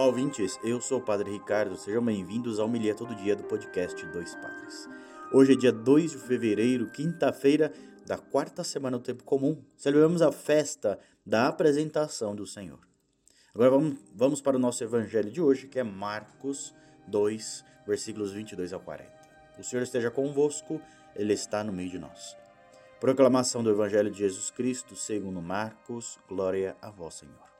Olá, ouvintes. Eu sou o Padre Ricardo. Sejam bem-vindos ao Milha Todo Dia do podcast Dois Padres. Hoje é dia 2 de fevereiro, quinta-feira da quarta semana do Tempo Comum. Celebramos a festa da apresentação do Senhor. Agora vamos, vamos para o nosso evangelho de hoje, que é Marcos 2, versículos 22 ao 40. O Senhor esteja convosco, Ele está no meio de nós. Proclamação do Evangelho de Jesus Cristo, segundo Marcos, glória a vós, Senhor.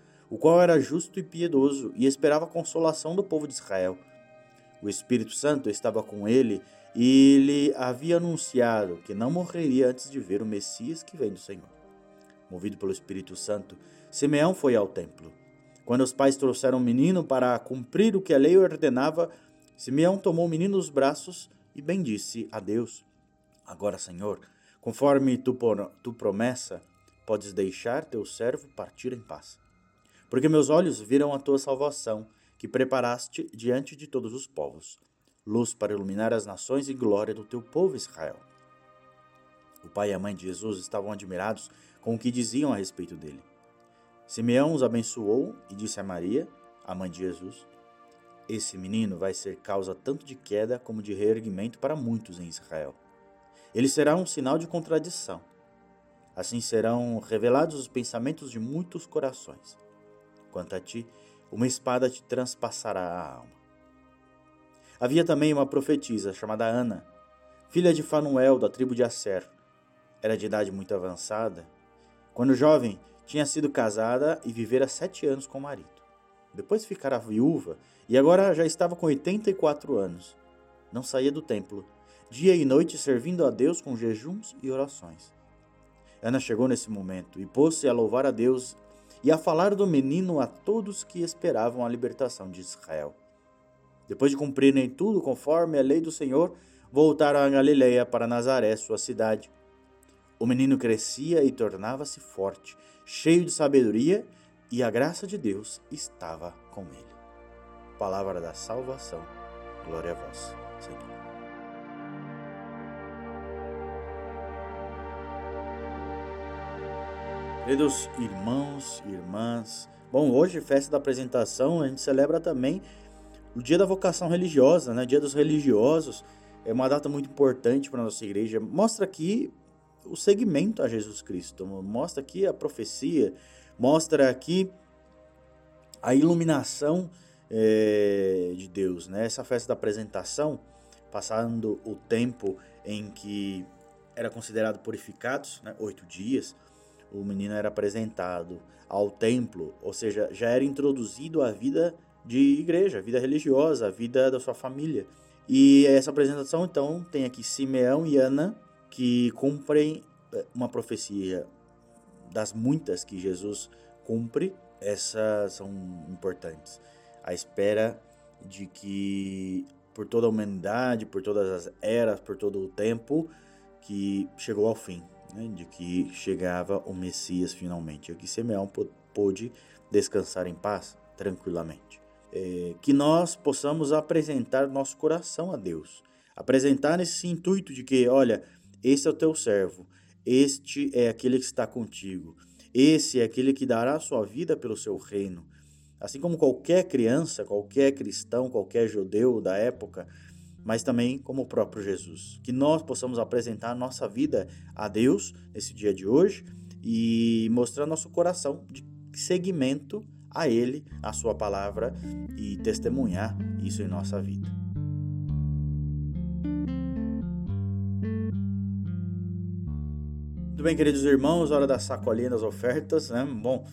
o qual era justo e piedoso e esperava a consolação do povo de Israel. O Espírito Santo estava com ele e lhe havia anunciado que não morreria antes de ver o Messias que vem do Senhor. Movido pelo Espírito Santo, Simeão foi ao templo. Quando os pais trouxeram o menino para cumprir o que a lei ordenava, Simeão tomou o menino nos braços e bendisse a Deus. Agora, Senhor, conforme tu, tu promessa, podes deixar teu servo partir em paz porque meus olhos viram a tua salvação, que preparaste diante de todos os povos, luz para iluminar as nações e glória do teu povo Israel. O pai e a mãe de Jesus estavam admirados com o que diziam a respeito dele. Simeão os abençoou e disse a Maria, a mãe de Jesus: Esse menino vai ser causa tanto de queda como de reerguimento para muitos em Israel. Ele será um sinal de contradição. Assim serão revelados os pensamentos de muitos corações. Quanto a ti, uma espada te transpassará a alma. Havia também uma profetisa chamada Ana, filha de Fanuel, da tribo de Asser. Era de idade muito avançada. Quando jovem, tinha sido casada e vivera sete anos com o marido. Depois ficara viúva e agora já estava com 84 anos. Não saía do templo, dia e noite servindo a Deus com jejuns e orações. Ana chegou nesse momento e pôs-se a louvar a Deus e a falar do menino a todos que esperavam a libertação de Israel. Depois de cumprirem tudo conforme a lei do Senhor, voltaram a Galiléia para Nazaré, sua cidade. O menino crescia e tornava-se forte, cheio de sabedoria, e a graça de Deus estava com ele. Palavra da salvação. Glória a vós, Senhor. Queridos irmãos e irmãs, bom, hoje, festa da apresentação, a gente celebra também o dia da vocação religiosa, né? Dia dos religiosos. É uma data muito importante para a nossa igreja. Mostra aqui o segmento a Jesus Cristo, mostra aqui a profecia, mostra aqui a iluminação é, de Deus, né? Essa festa da apresentação, passando o tempo em que era considerado purificados, né? oito dias, o menino era apresentado ao templo, ou seja, já era introduzido à vida de igreja, à vida religiosa, à vida da sua família. E essa apresentação, então, tem aqui Simeão e Ana, que cumprem eh, uma profecia das muitas que Jesus cumpre, essas são importantes. A espera de que por toda a humanidade, por todas as eras, por todo o tempo, que chegou ao fim né, de que chegava o Messias finalmente. Aqui Simeão pôde descansar em paz, tranquilamente. É, que nós possamos apresentar nosso coração a Deus, apresentar nesse intuito de que, olha, esse é o teu servo, este é aquele que está contigo, esse é aquele que dará a sua vida pelo seu reino. Assim como qualquer criança, qualquer cristão, qualquer judeu da época, mas também como o próprio Jesus. Que nós possamos apresentar nossa vida a Deus nesse dia de hoje e mostrar nosso coração de seguimento a Ele, a Sua palavra e testemunhar isso em nossa vida. Muito bem, queridos irmãos, hora da sacolinha das ofertas, né? Bom,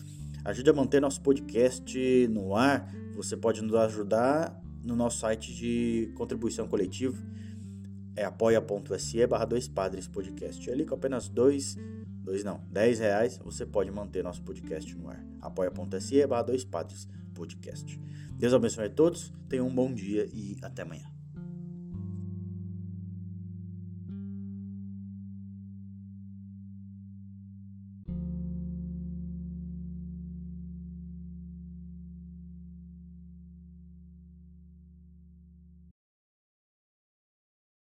ajude a manter nosso podcast no ar. Você pode nos ajudar no nosso site de contribuição coletiva, é apoia.se barra dois padres podcast. Ali com apenas dois, dois não, dez reais você pode manter nosso podcast no ar. apoia.se barra dois padres podcast. Deus abençoe a todos, tenham um bom dia e até amanhã.